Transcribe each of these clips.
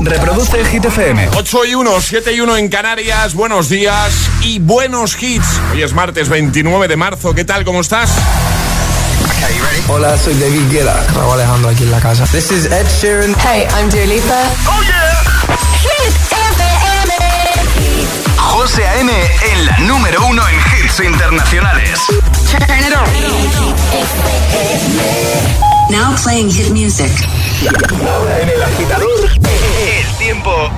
Reproduce Hit FM. 8 y 1, 7 y 1 en Canarias. Buenos días y buenos hits. Hoy es martes 29 de marzo. ¿Qué tal? ¿Cómo estás? Hola, soy David Guetta. Raúl Alejandro aquí en la casa. This is Ed Sheeran. Hey, I'm Dua Lipa. ¡Oh, yeah! Hit FM. José A.M. en la número uno en hits internacionales. Turn it on. Now playing hit music. Ahora en el agitador,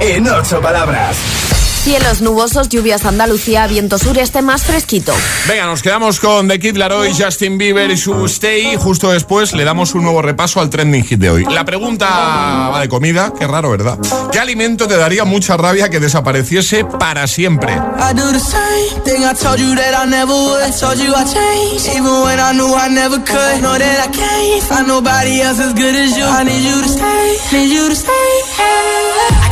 en ocho palabras. Cielos nubosos, lluvias Andalucía, viento sureste más fresquito. Venga, nos quedamos con The Kid Laroi, Justin Bieber y su Stay. Justo después le damos un nuevo repaso al trending hit de hoy. La pregunta va de comida, qué raro, ¿verdad? ¿Qué alimento te daría mucha rabia que desapareciese para siempre? I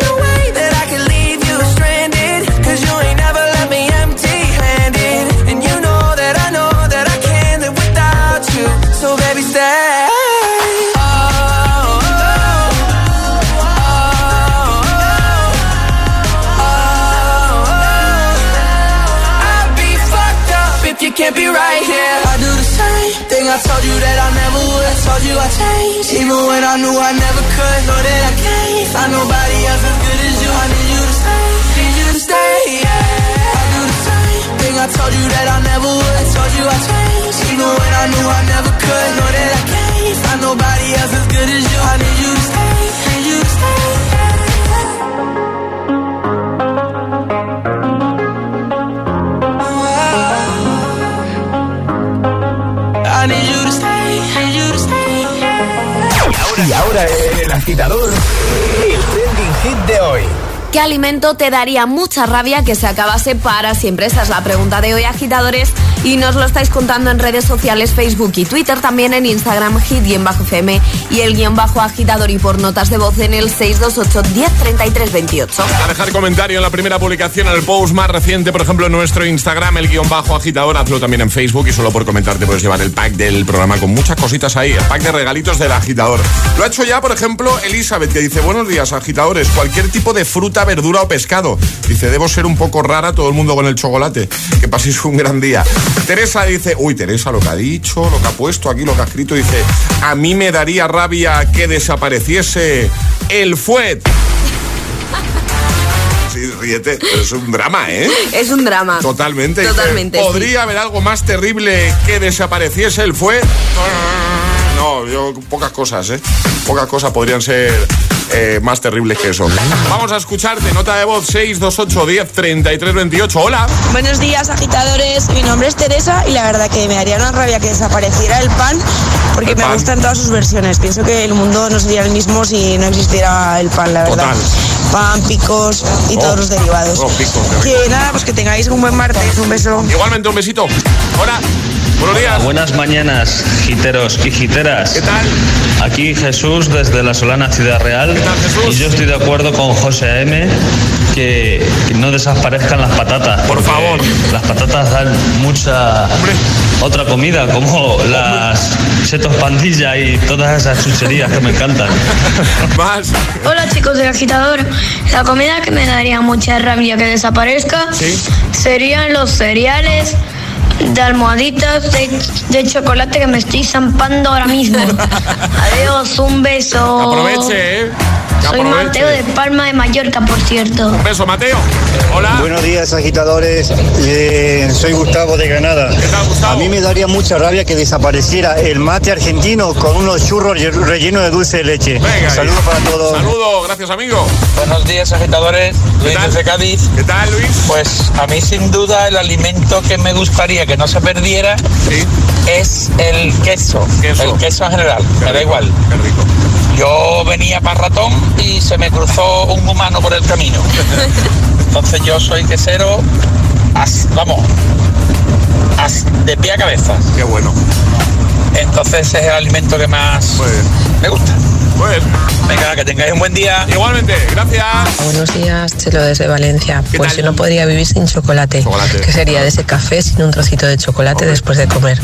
Nobody else as good as you. I need you you stay. I told you that I never would. I told you I changed, knew I never could. Know that nobody else as good as you. Y ahora el agitador, hit de hoy. ¿Qué alimento te daría mucha rabia que se acabase para siempre? Esa es la pregunta de hoy, agitadores. Y nos lo estáis contando en redes sociales, Facebook y Twitter, también en Instagram, hit-fm y el guion bajo agitador y por notas de voz en el 628-103328. A dejar comentario en la primera publicación, en el post más reciente, por ejemplo, en nuestro Instagram, el guion bajo agitador. Hazlo también en Facebook y solo por comentar te puedes llevar el pack del programa con muchas cositas ahí, el pack de regalitos del agitador. Lo ha hecho ya, por ejemplo, Elizabeth, que dice: Buenos días, agitadores. Cualquier tipo de fruta, verdura o pescado. Dice: Debo ser un poco rara, todo el mundo con el chocolate. Que paséis un gran día. Teresa dice: Uy, Teresa, lo que ha dicho, lo que ha puesto aquí, lo que ha escrito. Dice: A mí me daría rabia que desapareciese el fuet. Sí, ríete, pero es un drama, ¿eh? Es un drama. Totalmente. Dice, Totalmente. sí. ¿Podría haber algo más terrible que desapareciese el fue? No, yo pocas cosas, ¿eh? Pocas cosas podrían ser eh, más terribles que eso. Vamos a escucharte, nota de voz 628 10 33 28. Hola. Buenos días, agitadores. Mi nombre es Teresa y la verdad que me daría una rabia que desapareciera el pan porque El me pan. gustan todas sus versiones. Pienso que el mundo no sería el mismo si no existiera el pan, la verdad. Total. Pan, picos y Oh, todos los derivados. oh, picos, que nada, pues que tengáis un buen martes. Un beso. Igualmente un besito. Hola. Buenos días. Buenas mañanas, giteros y giteras. ¿Qué tal? Aquí Jesús desde la Solana Ciudad Real. ¿Qué tal, Jesús? Y yo estoy de acuerdo con José M que, que no desaparezcan las patatas. Por favor. Las patatas dan mucha Hombre. otra comida, como las setos pandilla y todas esas chucherías que me encantan. Más. Hola chicos del agitador. La comida que me daría mucha rabia que desaparezca Sí. serían los cereales de almohaditas de, de chocolate que me estoy zampando ahora mismo. Adiós, un beso. Aproveche, ¿eh? Soy. Mateo de Palma de Mallorca, por cierto. Un beso, Mateo. Hola. Buenos días, agitadores. Eh, soy Gustavo de Granada. A mí me daría mucha rabia que desapareciera el mate argentino con unos churros rellenos de dulce de leche. Saludos para todos. Saludos, gracias amigo. Buenos días, agitadores. Luis desde Cádiz. ¿Qué tal, Luis? Pues a mí sin duda el alimento que me gustaría que no se perdiera es el queso. El queso en general. Me da igual. Qué rico. Yo venía para ratón y se me cruzó un humano por el camino. Entonces yo soy quesero, as- vamos, as- de pie a cabeza. Qué bueno. Entonces ese es el alimento que más me gusta. Venga, que tengáis un buen día. Igualmente, gracias. Buenos días, Chelo desde Valencia. Pues yo no podría vivir sin chocolate. ¿Qué sería de ese café sin un trocito de chocolate después de comer?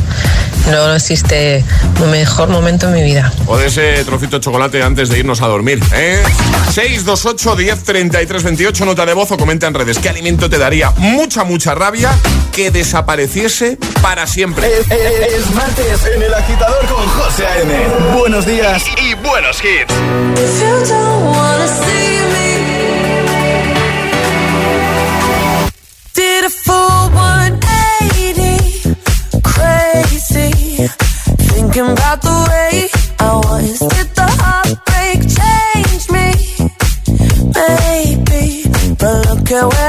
No existe un mejor momento en mi vida. O de ese trocito de chocolate antes de irnos a dormir. ¿eh? 628 10 33 28, nota de voz o comenta en redes. ¿Qué alimento te daría mucha, mucha rabia que desapareciese para siempre? Es, es- es martes en el agitador con José A.M. Buenos días y, y buenos hits. If you don't wanna see me, did a full 180, crazy, thinking about the way I was. Did the heartbreak change me? Maybe, but look at where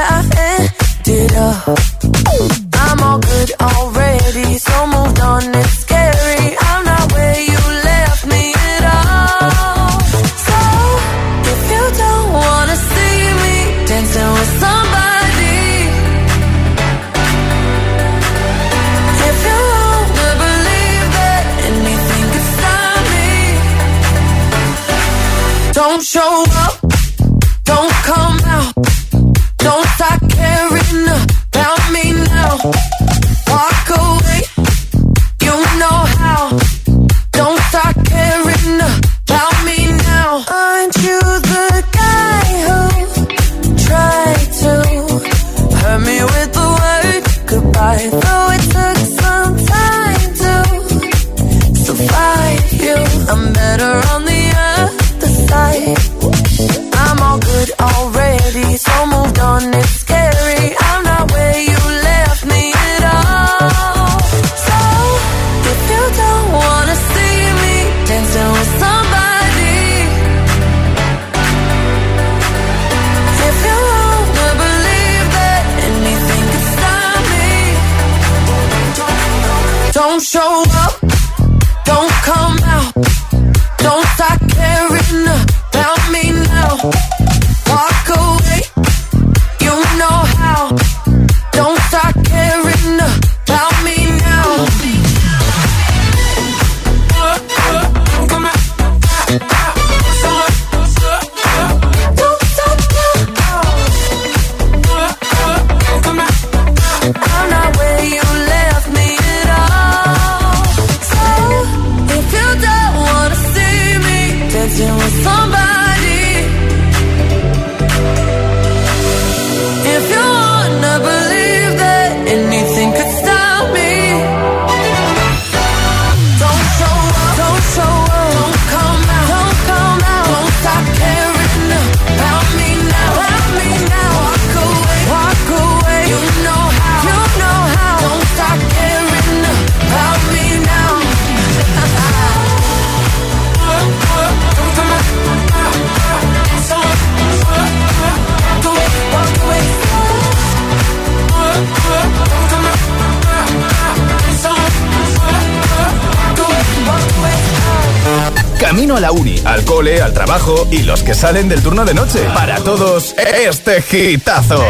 y los que salen del turno de noche. Para todos, este gitazo.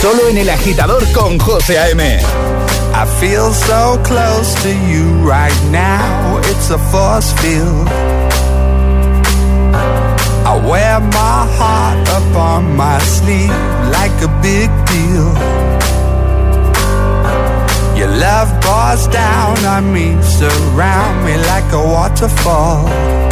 Solo en el agitador con José A.M. I feel so close to you right now. It's a force field. I wear my heart up on my sleeve like a big deal. Your love pours down on me, surround me like a waterfall.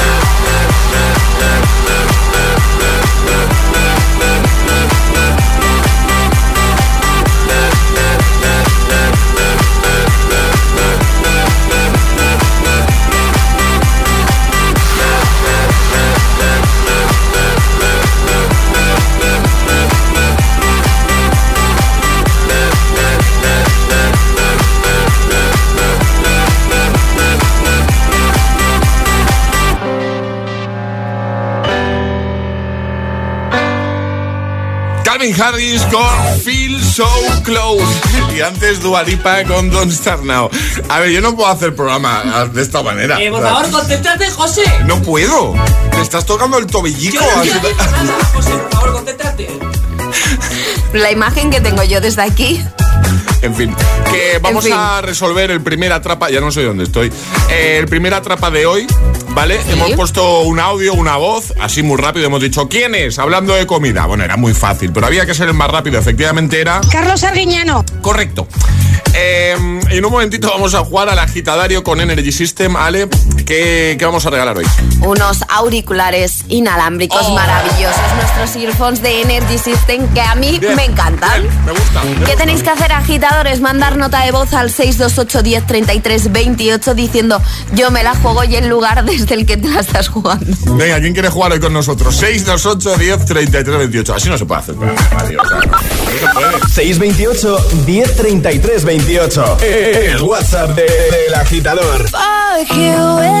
Harris con Feel So Close. Y antes Dualipa con Don't Start Now. A ver, yo no puedo hacer programa de esta manera. Eh, por favor, concéntrate, José. No puedo. Me estás tocando el tobillico. Yo no quiero nada, José, por favor, concéntrate. La imagen que tengo yo desde aquí. En fin, que vamos fin. a resolver el primer atrapa, ya no sé dónde estoy, Eh, el primer atrapa de hoy, ¿vale? Hemos puesto un audio, una voz, así muy rápido, hemos dicho, ¿quién es? Hablando de comida. Bueno, era muy fácil, pero había que ser el más rápido, efectivamente era... Carlos Arguiñano. Correcto. Eh, en un momentito vamos a jugar al agitadario con Energy System, Ale. ¿Qué, qué vamos a regalar hoy? Unos auriculares inalámbricos Oh. maravillosos, nuestros earphones de Energy System que a mí Bien, me encantan. bien, me gusta. me ¿Qué gusta. tenéis que hacer, agitadores? Mandar nota de voz al 628 10 33 28 diciendo yo me la juego y el lugar desde el que te la estás jugando. Venga, ¿quién quiere jugar hoy con nosotros? 628 10 33 28. Así no se puede hacer. Adiós, no se puede. 628 1033 28. El WhatsApp de- del agitador. Fuck you,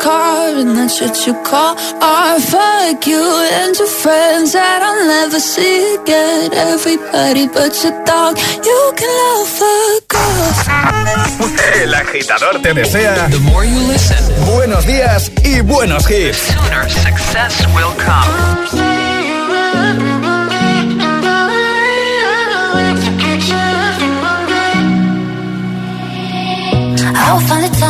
ass car, and that's what you call art. Fuck you and your friends that I'll never see again. Everybody but your dog, you can love a girl. El agitador te desea buenos días y buenos hits. Sooner success will come. I will find the time,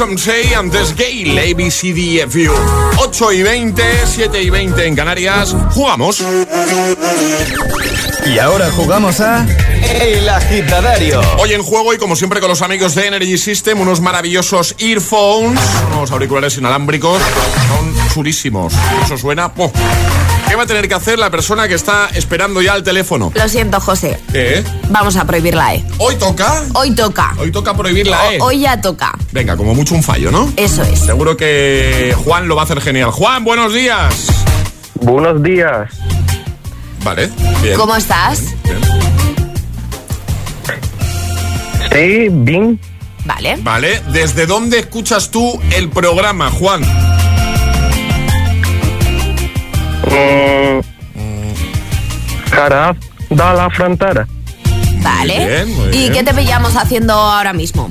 Some Say antes Gay, ABCDFU. 8 y 20, 7 y 20 en Canarias. Jugamos. Y ahora jugamos a El Agitadario. Hoy en juego y como siempre con los amigos de Energy System, unos maravillosos earphones, unos auriculares inalámbricos, son chulísimos. Eso suena. ¿Qué va a tener que hacer la persona que está esperando ya el teléfono? Lo siento, José. ¿Qué? Vamos a prohibir la E. ¿Hoy toca? Hoy toca. Hoy toca prohibir la E. Hoy ya toca. Venga, como mucho un fallo, ¿no? Eso es. Seguro que Juan lo va a hacer genial. Juan, buenos días. Buenos días. Vale, bien. ¿Cómo estás? Sí, bien. Vale. Vale, ¿desde dónde escuchas tú el programa, Juan? Mm, Jaraf da la frontera. Vale. bien, muy ¿Y bien. qué te pillamos haciendo ahora mismo?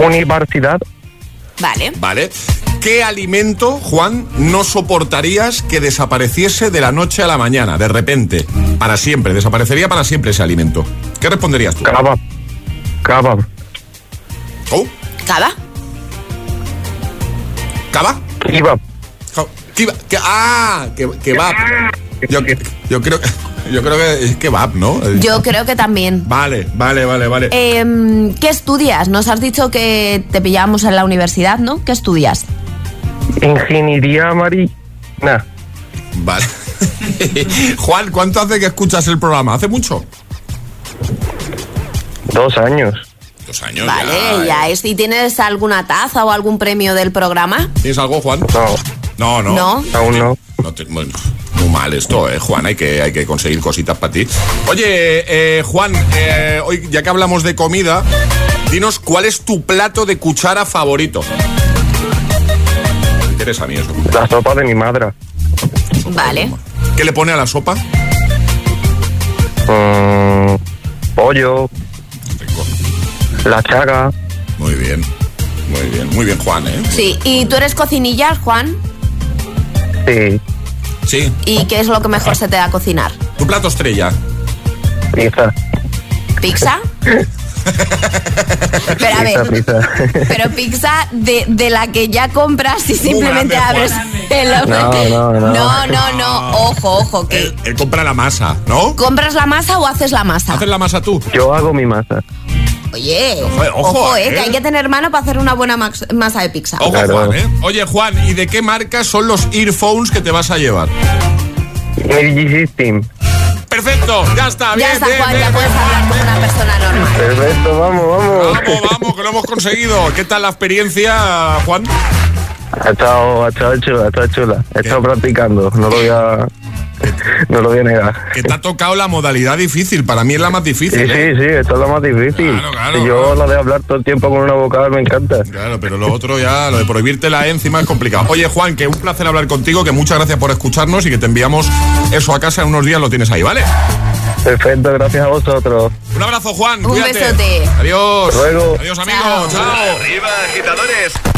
Universidad. Vale. Vale. ¿Qué alimento, Juan, no soportarías que desapareciese de la noche a la mañana, de repente? Para siempre, desaparecería para siempre ese alimento. ¿Qué responderías tú? Kebab. Kebab. ¿Oh? ¿Cava? ¿Cava? Kebab. Que- ah, que, kebab. Yo, yo creo, yo creo que es kebab, ¿no? Yo creo que también. Vale, vale, vale, vale. Em, ¿Qué estudias? Nos has dicho que te pillamos en la universidad, ¿no? ¿Qué estudias? Ingeniería marina. Vale. Juan, ¿cuánto hace que escuchas el programa? ¿Hace mucho? Dos años. Dos años. Vale, ya, ya es. ¿Y tienes alguna taza o algún premio del programa? ¿Tienes algo, Juan? No. No, no. No. Aún no. No te- bueno, muy mal esto, eh, Juan. Hay que, hay que conseguir cositas para ti. Oye, eh, Juan, eh, hoy ya que hablamos de comida, dinos cuál es tu plato de cuchara favorito. Interesa a mí eso. La sopa de mi madre. Vale. ¿Qué le pone a la sopa? Mm, pollo. La chaga. Muy bien. Muy bien, muy bien, Juan, ¿eh? Sí, ¿y tú eres cocinillas, Juan? Sí. Sí. ¿Y qué es lo que mejor se te da a cocinar? ¿Tu plato estrella? Pizza. ¿Pizza? Pero a Pizza, ver, pizza. pero pizza de, de la que ya compras y simplemente grande, abres el No, no, no. No, no, no. Ojo, ojo, que Él compra la masa, ¿no? ¿compras la masa o haces la masa? ¿Haces la masa tú? Yo hago mi masa. Oye, Ojo, ojo, ojo, eh, eh. que hay que tener mano para hacer una buena masa de pizza. Ojo, Claro. Juan, ¿eh? Oye, Juan, ¿y de qué marca son los earphones que te vas a llevar? Energy System. Perfecto, ya está, bien, ya está, bien, Juan, bien, ya bien. puedes hablar como una persona normal. Perfecto, vamos, vamos. Vamos, vamos, que lo hemos conseguido. ¿Qué tal la experiencia, Juan? Ha estado, ha estado chula, ha estado chula. He estado practicando, no lo voy a, no lo voy a negar. Que te ha tocado la modalidad difícil. Para mí es la más Sí, difícil. ¿eh? sí, sí, esto es lo más difícil. Claro, claro, Si yo claro. lo de hablar todo el tiempo con una vocal me encanta. Claro, pero lo otro ya, lo de prohibirte la encima es complicado. Oye, Juan, que un placer hablar contigo, que muchas gracias por escucharnos y que te enviamos eso a casa en unos días, lo tienes ahí, ¿vale? Perfecto, gracias a vosotros. Un abrazo, Juan. Un cuídate. besote. Adiós. Hasta luego. Adiós, amigos. Chao. Arriba, agitadores.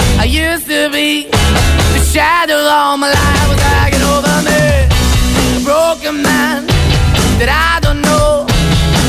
I used to be. The shadow all my life was hanging over me. A broken man that I don't know.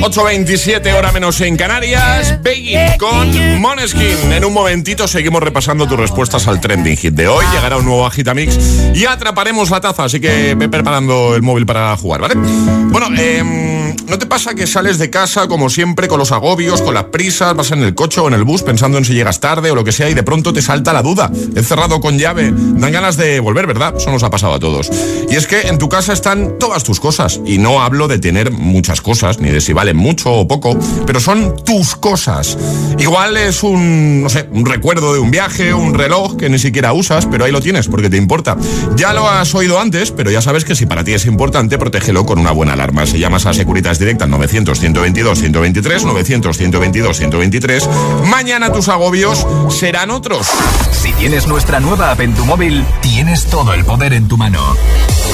8.27 hora menos en Canarias. Begging con Moneskin. En un momentito seguimos repasando tus respuestas al trending hit de hoy. Llegará un nuevo Agitamix y atraparemos la taza. Así que ve preparando el móvil para jugar, ¿vale? Bueno, eh, ¿no te pasa que sales de casa como siempre con los agobios, con las prisas, vas en el coche o en el bus pensando en si llegas tarde o lo que sea y de pronto te salta la duda? He cerrado con llave. Dan ganas de volver, ¿verdad? Eso nos ha pasado a todos. Y es que en tu casa están todas tus cosas. Y no hablo de tener muchas cosas, ni de si valen mucho o poco, pero son tus cosas. Igual es un, no sé, un recuerdo de un viaje, un reloj que ni siquiera usas, pero ahí lo tienes porque te importa. Ya lo has oído antes, pero ya sabes que si para ti es importante, protégelo con una buena alarma. Se llamas a Securitas Direct al 900-122-123, 900-122-123. Mañana tus agobios serán otros. Si tienes nuestra nueva app en tu móvil, tienes todo el poder en tu mano.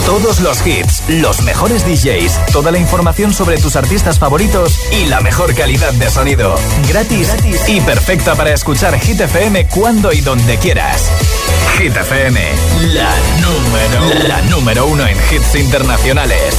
Todos los hits, los mejores DJs, toda la información sobre tus artistas favoritos y la mejor calidad de sonido. Gratis, Gratis. y perfecta para escuchar Hit FM cuando y donde quieras. Hit FM, la número, la número uno en hits internacionales.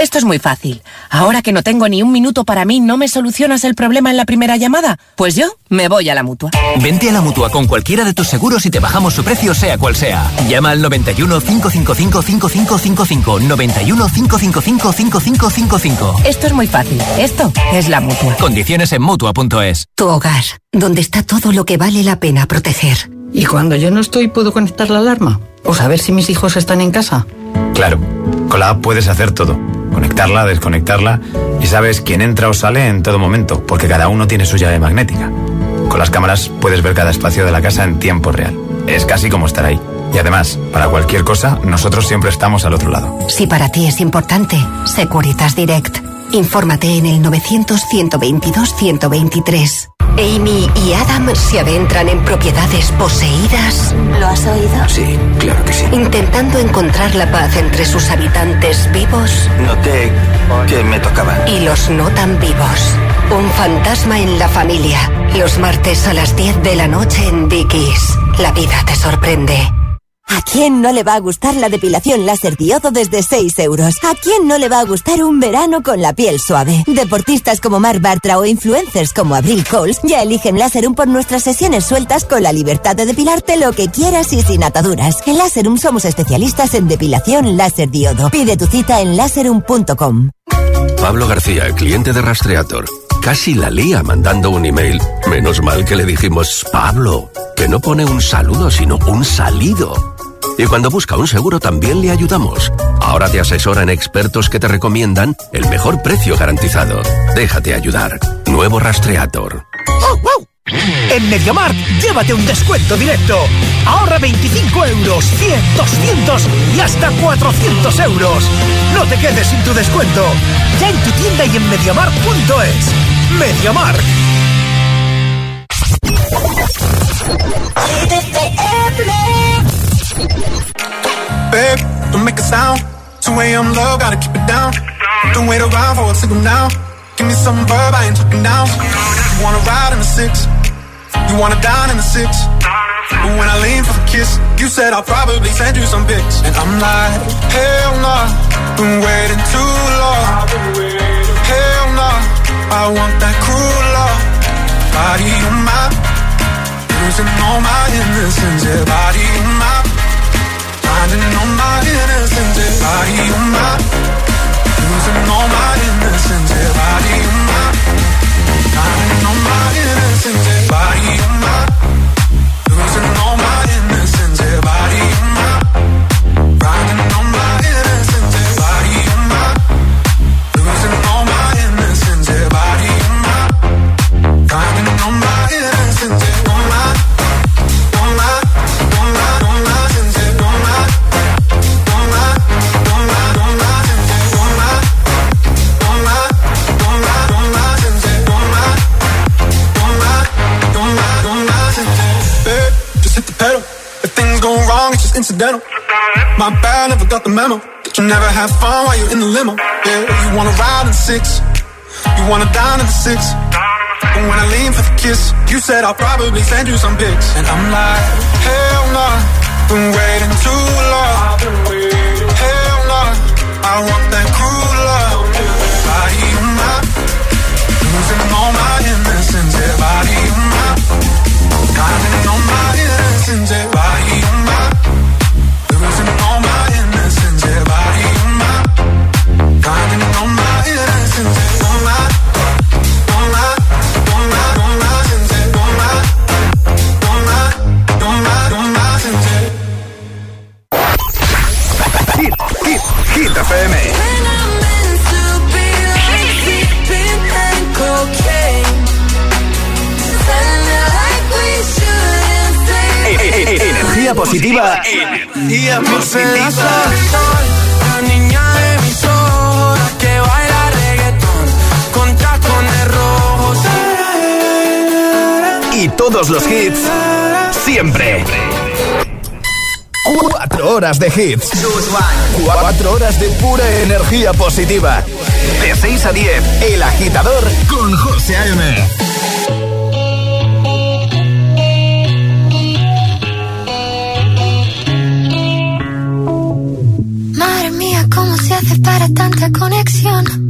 Esto es muy fácil. Ahora que no tengo ni un minuto para mí, ¿no me solucionas el problema en la primera llamada? Pues yo me voy a la mutua. Vente a la mutua con cualquiera de tus seguros y te bajamos su precio, sea cual sea. Llama al 91 555 5555. 91 555 5555. Esto es muy fácil. Esto es la mutua. Condiciones en mutua.es. Tu hogar, donde está todo lo que vale la pena proteger. ¿Y cuando yo no estoy, puedo conectar la alarma? ¿O saber si mis hijos están en casa? Claro, con la app puedes hacer todo. Conectarla, desconectarla y sabes quién entra o sale en todo momento, porque cada uno tiene su llave magnética. Con las cámaras puedes ver cada espacio de la casa en tiempo real. Es casi como estar ahí. Y además, para cualquier cosa, nosotros siempre estamos al otro lado. Si para ti es importante, Securitas Direct. Infórmate en el 900-122-123. Amy y Adam se adentran en propiedades poseídas. ¿Lo has oído? Sí, claro que sí. Intentando encontrar la paz entre sus habitantes vivos. Noté que me tocaba. Y los no tan vivos. Un fantasma en la familia. Los martes a las 10 de la noche en Dickies. La vida te sorprende. ¿A quién no le va a gustar la depilación láser diodo desde 6 euros? ¿A quién no le va a gustar un verano con la piel suave? Deportistas como Mark Bartra o influencers como Abril Coles ya eligen Láserum por nuestras sesiones sueltas con la libertad de depilarte lo que quieras y sin ataduras. En Láserum somos especialistas en depilación láser diodo. Pide tu cita en láserum.com. Pablo García, cliente de Rastreator. Casi la lía mandando un email. Menos mal que le dijimos, Pablo, que no pone un saludo, sino un salido. Y cuando busca un seguro también le ayudamos. Ahora te asesoran expertos que te recomiendan el mejor precio garantizado. Déjate ayudar. Nuevo Rastreator. En MediaMarkt, llévate un descuento directo. Ahorra 25 euros, 100, 200 y hasta 400 euros. No te quedes sin tu descuento. Ya en tu tienda y en MediaMarkt.es. MediaMarkt. Babe, don't make a sound. 2 a.m. love, gotta keep it down. Don't wait around for a signal now. Give me some verb, I ain't talking down. You wanna ride in the six? You wanna dine in the six? But when I lean for the kiss, you said I'll probably send you some pics. And I'm like, hell nah, been waiting too long. Hell nah, I want that cruel love. Body on my, losing all my innocence. Yeah, body on my, finding all my innocence. Body on my, losing all my innocence. Body on my, finding all my innocence. Body on my, losing incidental. My bad, never got the memo. That you never have fun while you're in the limo. Yeah, you wanna ride in the six, you wanna dine in the six. And when I lean for the kiss, you said I'll probably send you some pics, and I'm like, hell no, nah, been waiting too long. Hell no, nah, I want that cruel love. Body on mine. losing all my innocence. Yeah, body on mine. dialing on my. Los hits. Siempre. Cuatro horas de hits. Cuatro horas de pura energía positiva. De 6 a 10, El Agitador con José A.M. Madre mía, ¿cómo se hace para tanta conexión?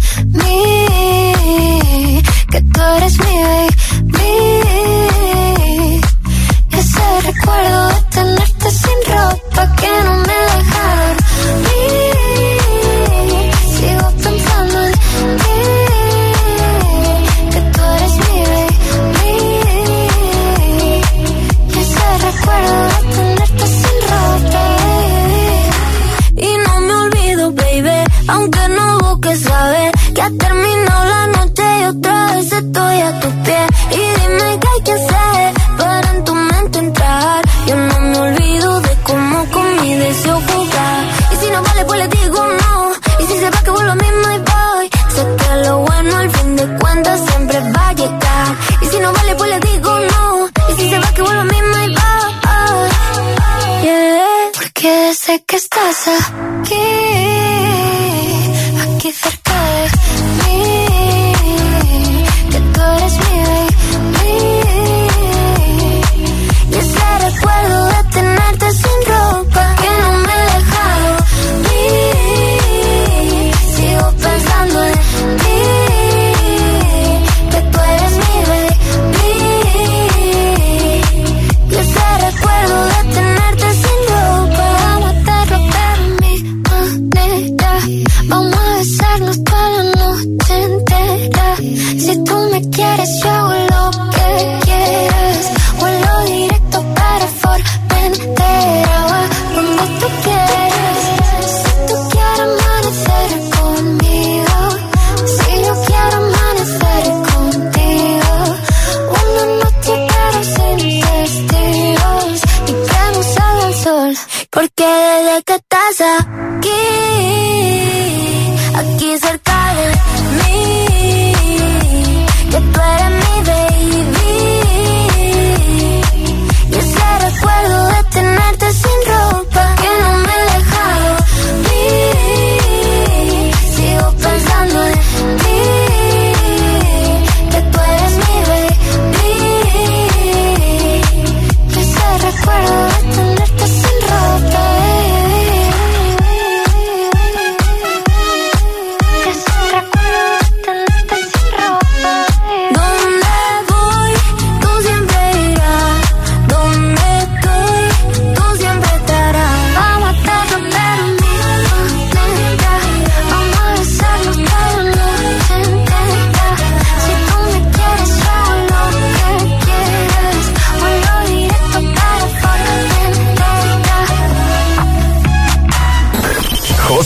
que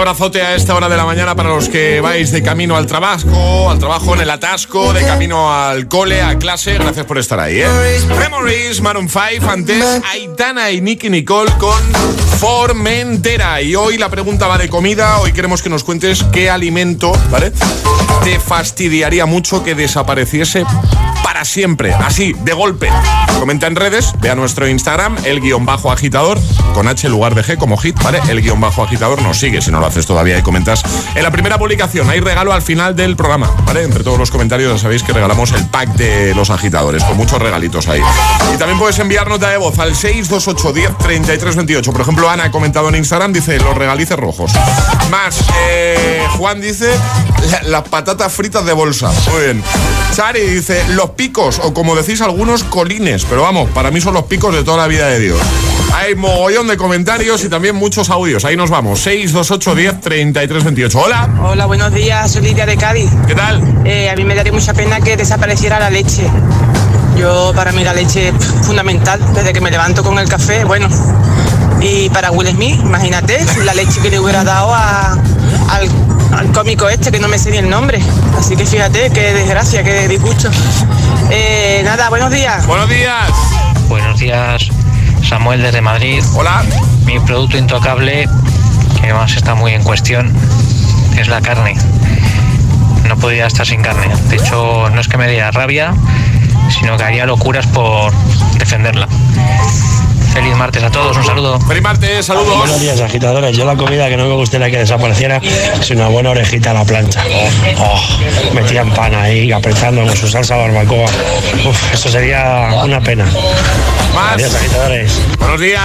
abrazote a esta hora de la mañana para los que vais de camino al trabajo, al trabajo en el atasco, de camino al cole, a clase. Gracias por estar ahí, ¿eh? Memories, Maroon 5, antes Aitana y Nicky Nicole con Formentera. Y hoy la pregunta va de comida. Hoy queremos que nos cuentes qué alimento, ¿vale? Te fastidiaría mucho que desapareciese para siempre, así, de golpe. Comenta en redes, ve a nuestro Instagram, el guion bajo agitador, con H lugar de G como hit, ¿vale? El guion bajo agitador nos sigue si no lo haces todavía y comentas. En la primera publicación hay regalo al final del programa, ¿vale? Entre todos los comentarios ya sabéis que regalamos el pack de los agitadores, con muchos regalitos ahí. Y también puedes enviar nota de voz al 628 10 33 28. Por ejemplo, Ana ha comentado en Instagram, dice los regalices rojos. Más, eh, Juan dice la- las patatas fritas de bolsa. Muy bien. Chari dice los picos, o como decís algunos, colines. Pero vamos, para mí son los picos de toda la vida de Dios. Hay mogollón de comentarios y también muchos audios. Ahí nos vamos. 628 10 33 28. Hola. Hola, buenos días, soy Lidia de Cádiz. ¿Qué tal? Eh, a mí me daría mucha pena que desapareciera la leche. Yo, para mí, la leche es fundamental desde que me levanto con el café. Bueno, y para Will Smith, imagínate la leche que le hubiera dado a- al, al cómico este, que no me sé ni el nombre. Así que fíjate, qué desgracia, qué disgusto. Eh, nada, buenos días. Buenos días. Buenos días, Samuel desde Madrid. Hola. Mi producto intocable, que además está muy en cuestión, es la carne. No podría estar sin carne. De hecho, no es que me diera rabia, sino que haría locuras por defenderla. Feliz martes a todos, un saludo. Feliz martes, saludos. Buenos días, agitadores. Yo la comida que no me gustaría que desapareciera es una buena orejita a la plancha. Oh, metida en pan ahí, apretando con su salsa barbacoa. Uf, eso sería una pena. Más. Adiós, agitadores. Buenos días.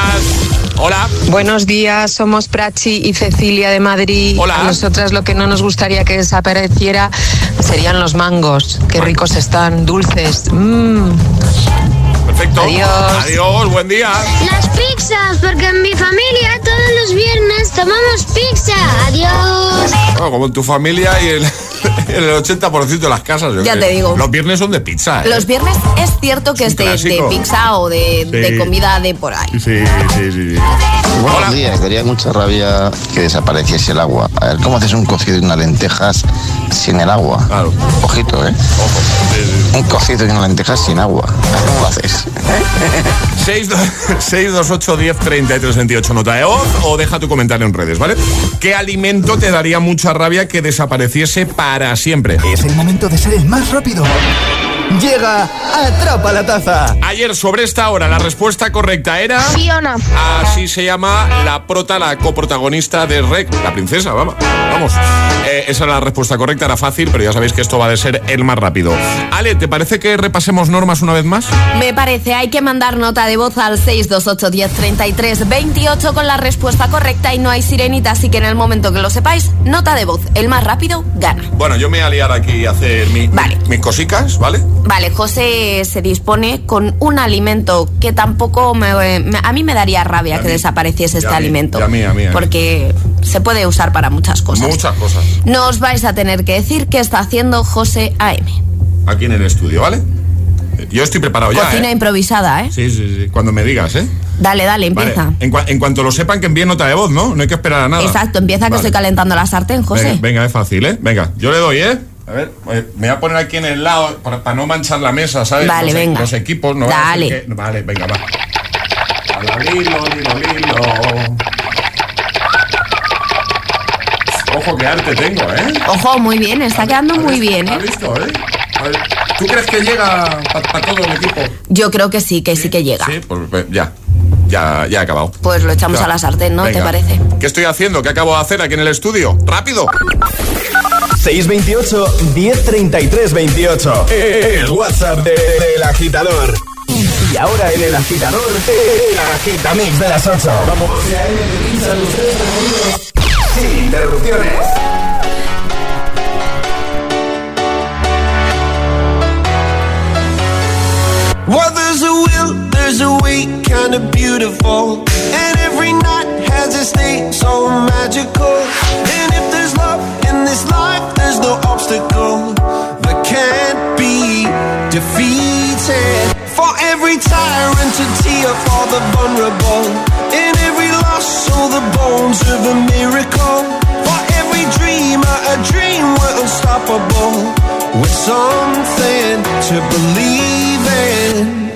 Hola. Buenos días, somos Prachi y Cecilia de Madrid. Hola. A nosotras lo que no nos gustaría que desapareciera serían los mangos. Qué ricos están, dulces. Mm. Perfecto. Adiós. Adiós, buen día. Las pizzas, porque en mi familia todos los viernes tomamos pizza. Adiós. Bueno, como en tu familia y el, en el 80% de las casas. yo Ya creo. te digo. Los viernes son de pizza. ¿eh? Los viernes es cierto que es, de, de pizza o de, de comida de por ahí. Sí, sí, sí. sí. Buenos días, daría mucha rabia que desapareciese el agua. A ver, ¿cómo haces un cocido y unas lentejas sin el agua? Claro. Ojito, ¿eh? Un cocido y unas lentejas sin agua. ¿Cómo lo haces? 628 10 33 28 nota de voz o deja tu comentario en redes, ¿vale? ¿Qué alimento te daría mucha rabia que desapareciese para siempre? Es el momento de ser el más rápido. Llega Atrapa la Taza. Ayer sobre esta hora la respuesta correcta era... Fiona. Así se llama la prota, la coprotagonista de Rec, la princesa, vamos. vamos. Eh, esa era la respuesta correcta, era fácil, pero ya sabéis que esto va a ser el más rápido. Ale, ¿te parece que repasemos normas una vez más? Me parece, hay que mandar nota de voz al 628 1033 28 con la respuesta correcta y no hay sirenita, así que en el momento que lo sepáis, nota de voz, el más rápido gana. Bueno, yo me voy a liar aquí a hacer mi- Vale. mis cosicas, ¿vale? Vale, José se dispone con un alimento que tampoco me- me- a mí me daría rabia A que mí. desapareciese Y a este mí, alimento. a mí, a mí, a mí. Porque se puede usar para muchas cosas. Muchas cosas. Nos vais a tener que decir qué está haciendo José AM. Aquí en el estudio, ¿vale? Yo estoy preparado ya, Cocina ¿eh? improvisada, ¿eh? Sí, sí, sí. Cuando me digas, ¿eh? Dale, dale, Vale. empieza. En, cua- en cuanto lo sepan, que envíen nota de voz, ¿no? No hay que esperar a nada. Exacto, empieza que Vale. estoy calentando la sartén, José. Venga, venga, es fácil, ¿eh? Venga, yo le doy, ¿eh? A ver, eh, me voy a poner aquí en el lado para, para no manchar la mesa, ¿sabes? Vale, los, e- venga. Los equipos, no Dale. que- Vale, venga, va. Ala, lilo, lilo, lilo. Ojo, qué arte tengo, ¿eh? Ojo, muy bien, está quedando muy bien, ¿Has ¿eh? visto, eh? A ver, ¿Tú crees que llega para todo el equipo? Yo creo que sí, que sí que llega. Sí, pues pues, ya. Ya, ya he acabado. Pues lo echamos Ya. a la sartén, ¿no? ¿Te Venga. parece? ¿Qué estoy haciendo? ¿Qué acabo de hacer aquí en el estudio? ¡Rápido! 628 1033 28. El WhatsApp de- del agitador. Y ahora en el agitador, el agitamix de las 8. Vamos. Sin interrupciones. Well, there's a will, there's a way, kinda beautiful. To tear for the vulnerable. In every loss, so the bones of a miracle. For every dreamer, a dream we're unstoppable. With something to believe in.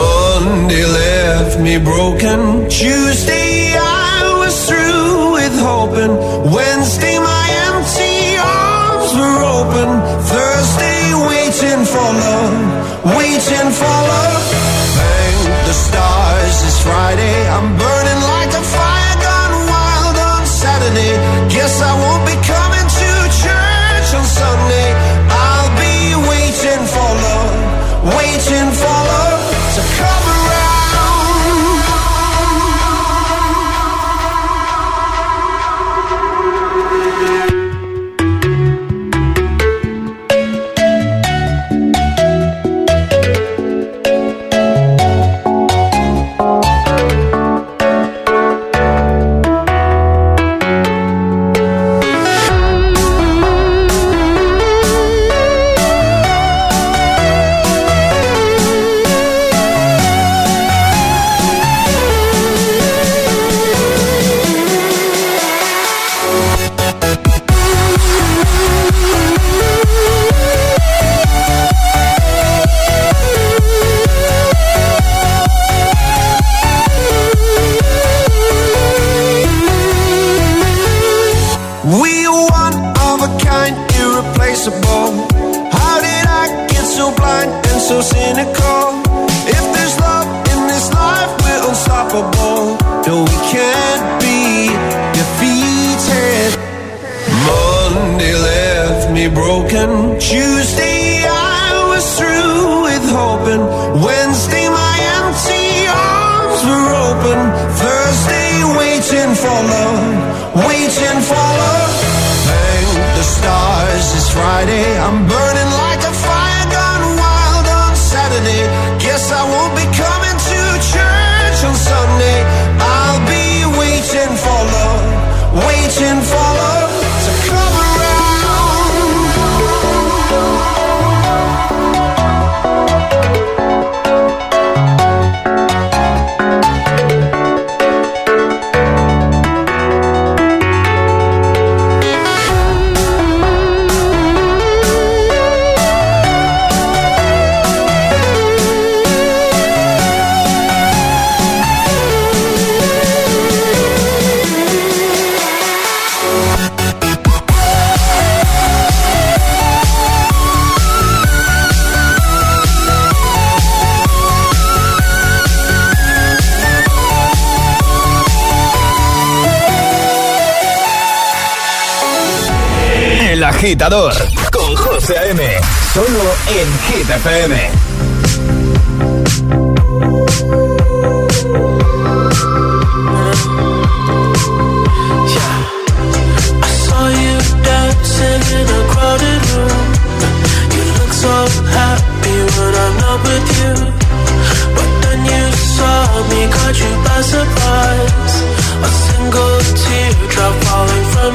Monday left me broken. Tuesday I was through with hoping. Wednesday my empty arms were open. Thursday waiting for love, waiting for love. I'm burning irreplaceable. How did I get so blind and so cynical? If there's love in this life, we're unstoppable. No, we can't be defeated. Monday left me broken. Tuesday I was through with hoping. Wednesday my empty arms were open. Thursday waiting for love, waiting for love. Friday. I'm burning like a agitador con José M. Solo en Hit you surprise. A single falling from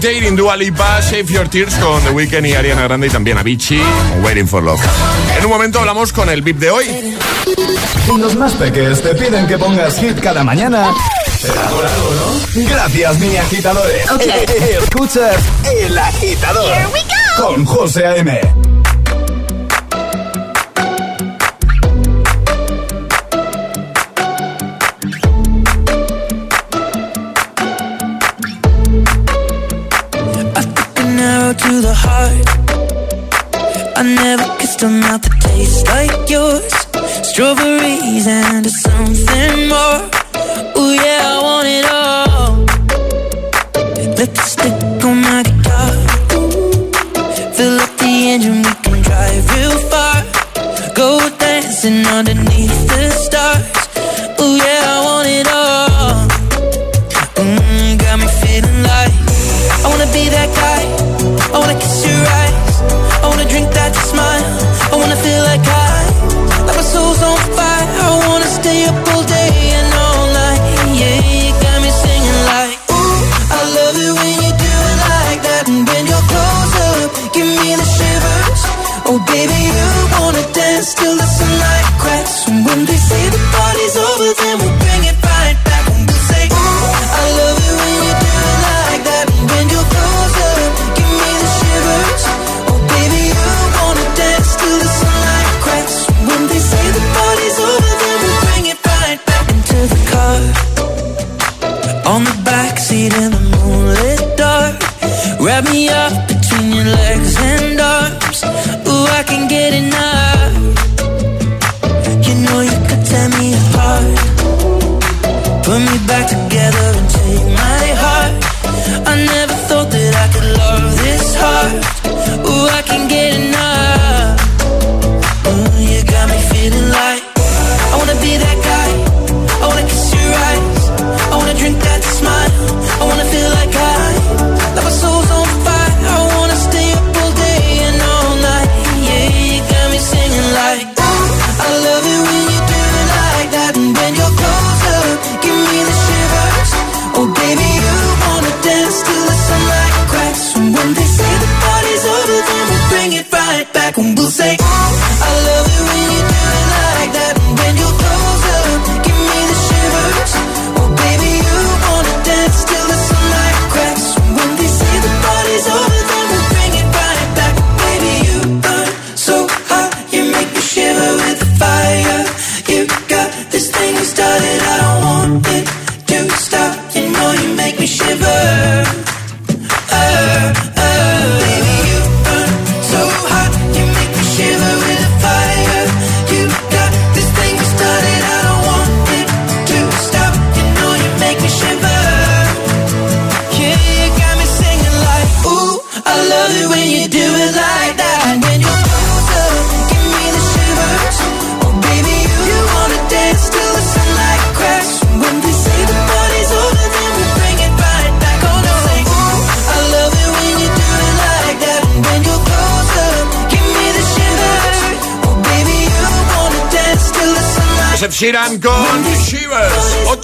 Dating, Dua Lipa, Save Your Tears con The Weeknd y Ariana Grande y también Avicii Waiting for Love. En un momento hablamos con el VIP de hoy. Los más peques te piden que pongas hit cada mañana. No? Gracias, mini agitadores. Okay. Escuchas El Agitador. Con José A.M. arrow to the heart. I never kissed a mouth that tastes like yours. Strawberries and something more. Oh yeah, I want it all. Lipstick on my guitar. Fill up the engine.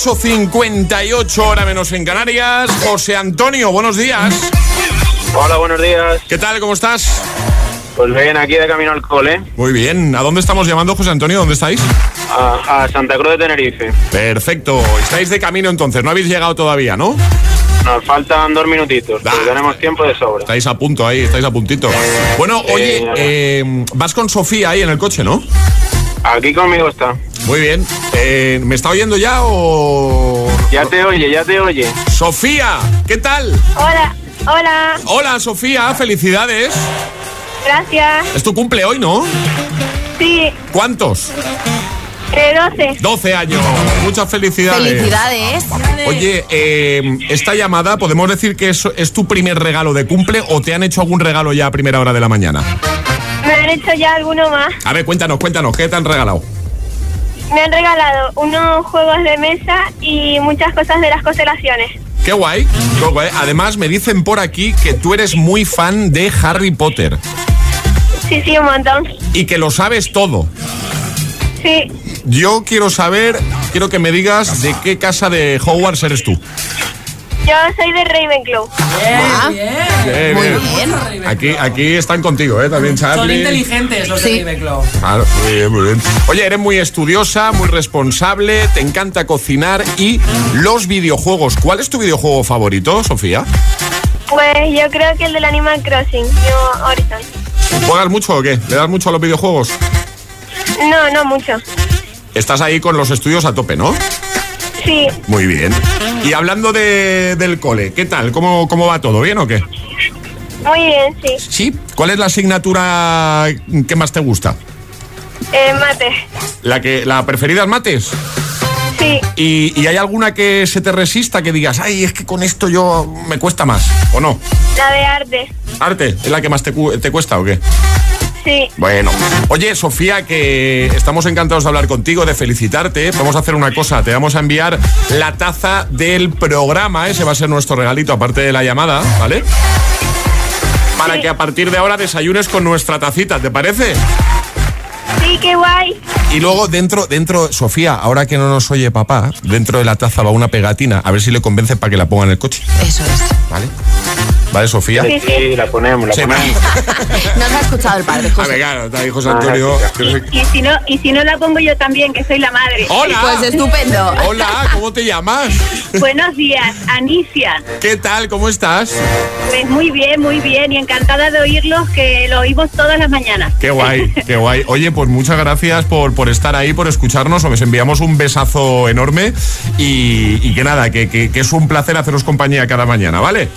8.58, hora menos en Canarias. José Antonio, buenos días. Hola, buenos días. ¿Qué tal? ¿Cómo estás? Pues bien, aquí de camino al cole. Muy bien. ¿A dónde estamos llamando, José Antonio? ¿Dónde estáis? A, Santa Cruz de Tenerife. Perfecto. Estáis de camino entonces. No habéis llegado todavía, ¿no? Nos faltan dos minutitos, tenemos tiempo de sobra. Estáis a punto ahí, estáis a puntito. Eh, bueno, oye, eh, vas con Sofía ahí en el coche, ¿no? Aquí conmigo está. Muy bien. Eh, ¿Me está oyendo ya o...? Ya te oye, ya te oye. Sofía, ¿qué tal? Hola, hola, Hola, Sofía, felicidades. gracias. Es tu cumple hoy, ¿no? Sí, ¿Cuántos? eh, 12. 12 años. Muchas felicidades. Felicidades. Oye, eh, esta llamada, ¿podemos decir que es, es tu primer regalo de cumple o te han hecho algún regalo ya a primera hora de la mañana? Me han hecho ya alguno más. A ver, cuéntanos, cuéntanos, ¿qué te han regalado? Me han regalado unos juegos de mesa y muchas cosas de las constelaciones. Qué guay, qué guay. Además, me dicen por aquí que tú eres muy fan de Harry Potter Sí, sí, un montón. y que lo sabes todo. Sí, Yo quiero saber, quiero que me digas de qué casa de Hogwarts eres tú. Yo soy de Ravenclaw. Bien, bien. Aquí, aquí están contigo, ¿eh? También Charlie. Son inteligentes los de Ravenclaw. Claro, muy bien, muy bien. Oye, eres muy estudiosa, muy responsable, te encanta cocinar y los videojuegos. ¿Cuál es tu videojuego favorito, Sofía? Pues yo creo que el del Animal Crossing, New Horizon. ¿Juegas mucho o qué? ¿Le das mucho a los videojuegos? No, no mucho. Estás ahí con los estudios a tope, ¿no? Sí, Muy bien. Y hablando de- del cole, ¿qué tal? ¿Cómo, ¿Cómo va todo? ¿Bien o qué? muy bien, sí. Sí. ¿Cuál es la asignatura que más te gusta? Eh, mate. ¿La, que, la preferida es mates? Sí, ¿Y, y hay alguna que se te resista que digas, ay, es que con esto yo me cuesta más? ¿O no? la de arte. ¿Arte? ¿Es la que más te, te cuesta o qué? Sí. Bueno, oye Sofía, que estamos encantados de hablar contigo, de felicitarte. Vamos a hacer una cosa, te vamos a enviar la taza del programa, ese va a ser nuestro regalito aparte de la llamada, ¿vale? Para que a partir de ahora desayunes con nuestra tacita, ¿te parece? Sí, qué guay. Y luego dentro, dentro, Sofía, ahora que no nos oye papá, dentro de la taza va una pegatina, a ver si le convence para que la ponga en el coche. Eso es. ¿Vale? ¿Vale, Sofía? Sí, sí. la ponemos, la Sí, ponemos. Nos ha escuchado el padre, A ver, claro, está ahí José Antonio. Y si no, y si no la pongo yo también, que soy la madre. ¡Hola! Pues estupendo. Hola, ¿cómo te llamas? Buenos días, Anicia. ¿Qué tal? ¿Cómo estás? Pues muy bien, muy bien y encantada de oírlos, que lo oímos todas las mañanas. Qué guay, qué guay. Oye, pues muchas gracias por, por estar ahí, por escucharnos. Os enviamos un besazo enorme y, y que nada, que, que- que es un placer haceros compañía cada mañana, ¿vale?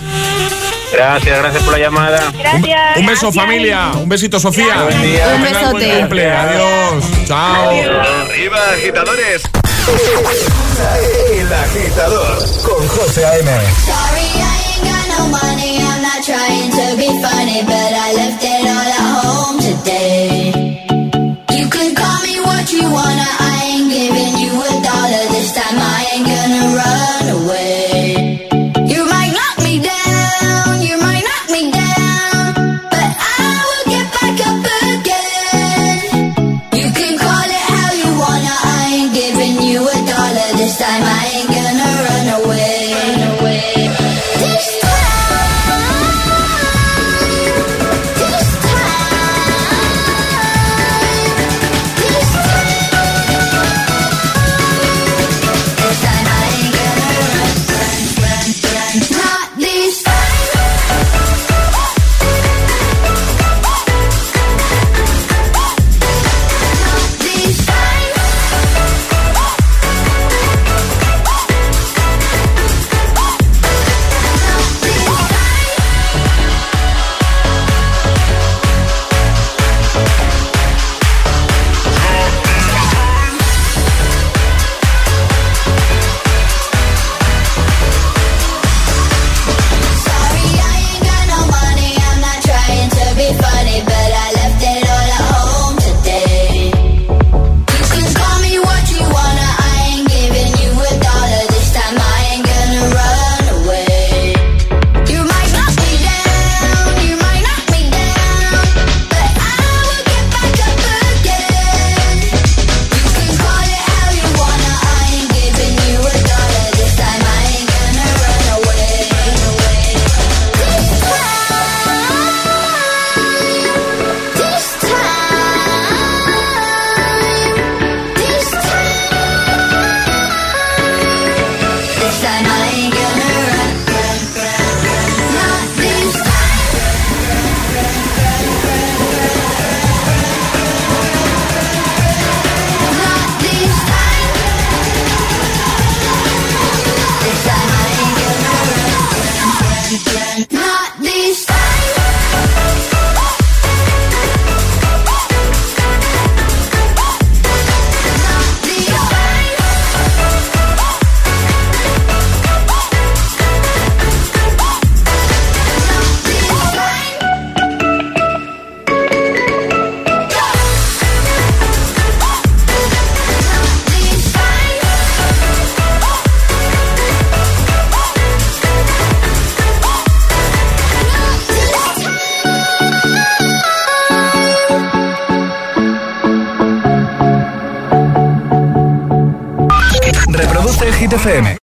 Gracias, gracias por la llamada. Gracias. Un beso, gracias. familia. Un besito, Sofía. Buen día. Un besote. cumple. Adiós. Chao. Arriba, agitadores. El agitador con José A.M. Sorry, I ain't got no money. I'm not trying to be funny, but I left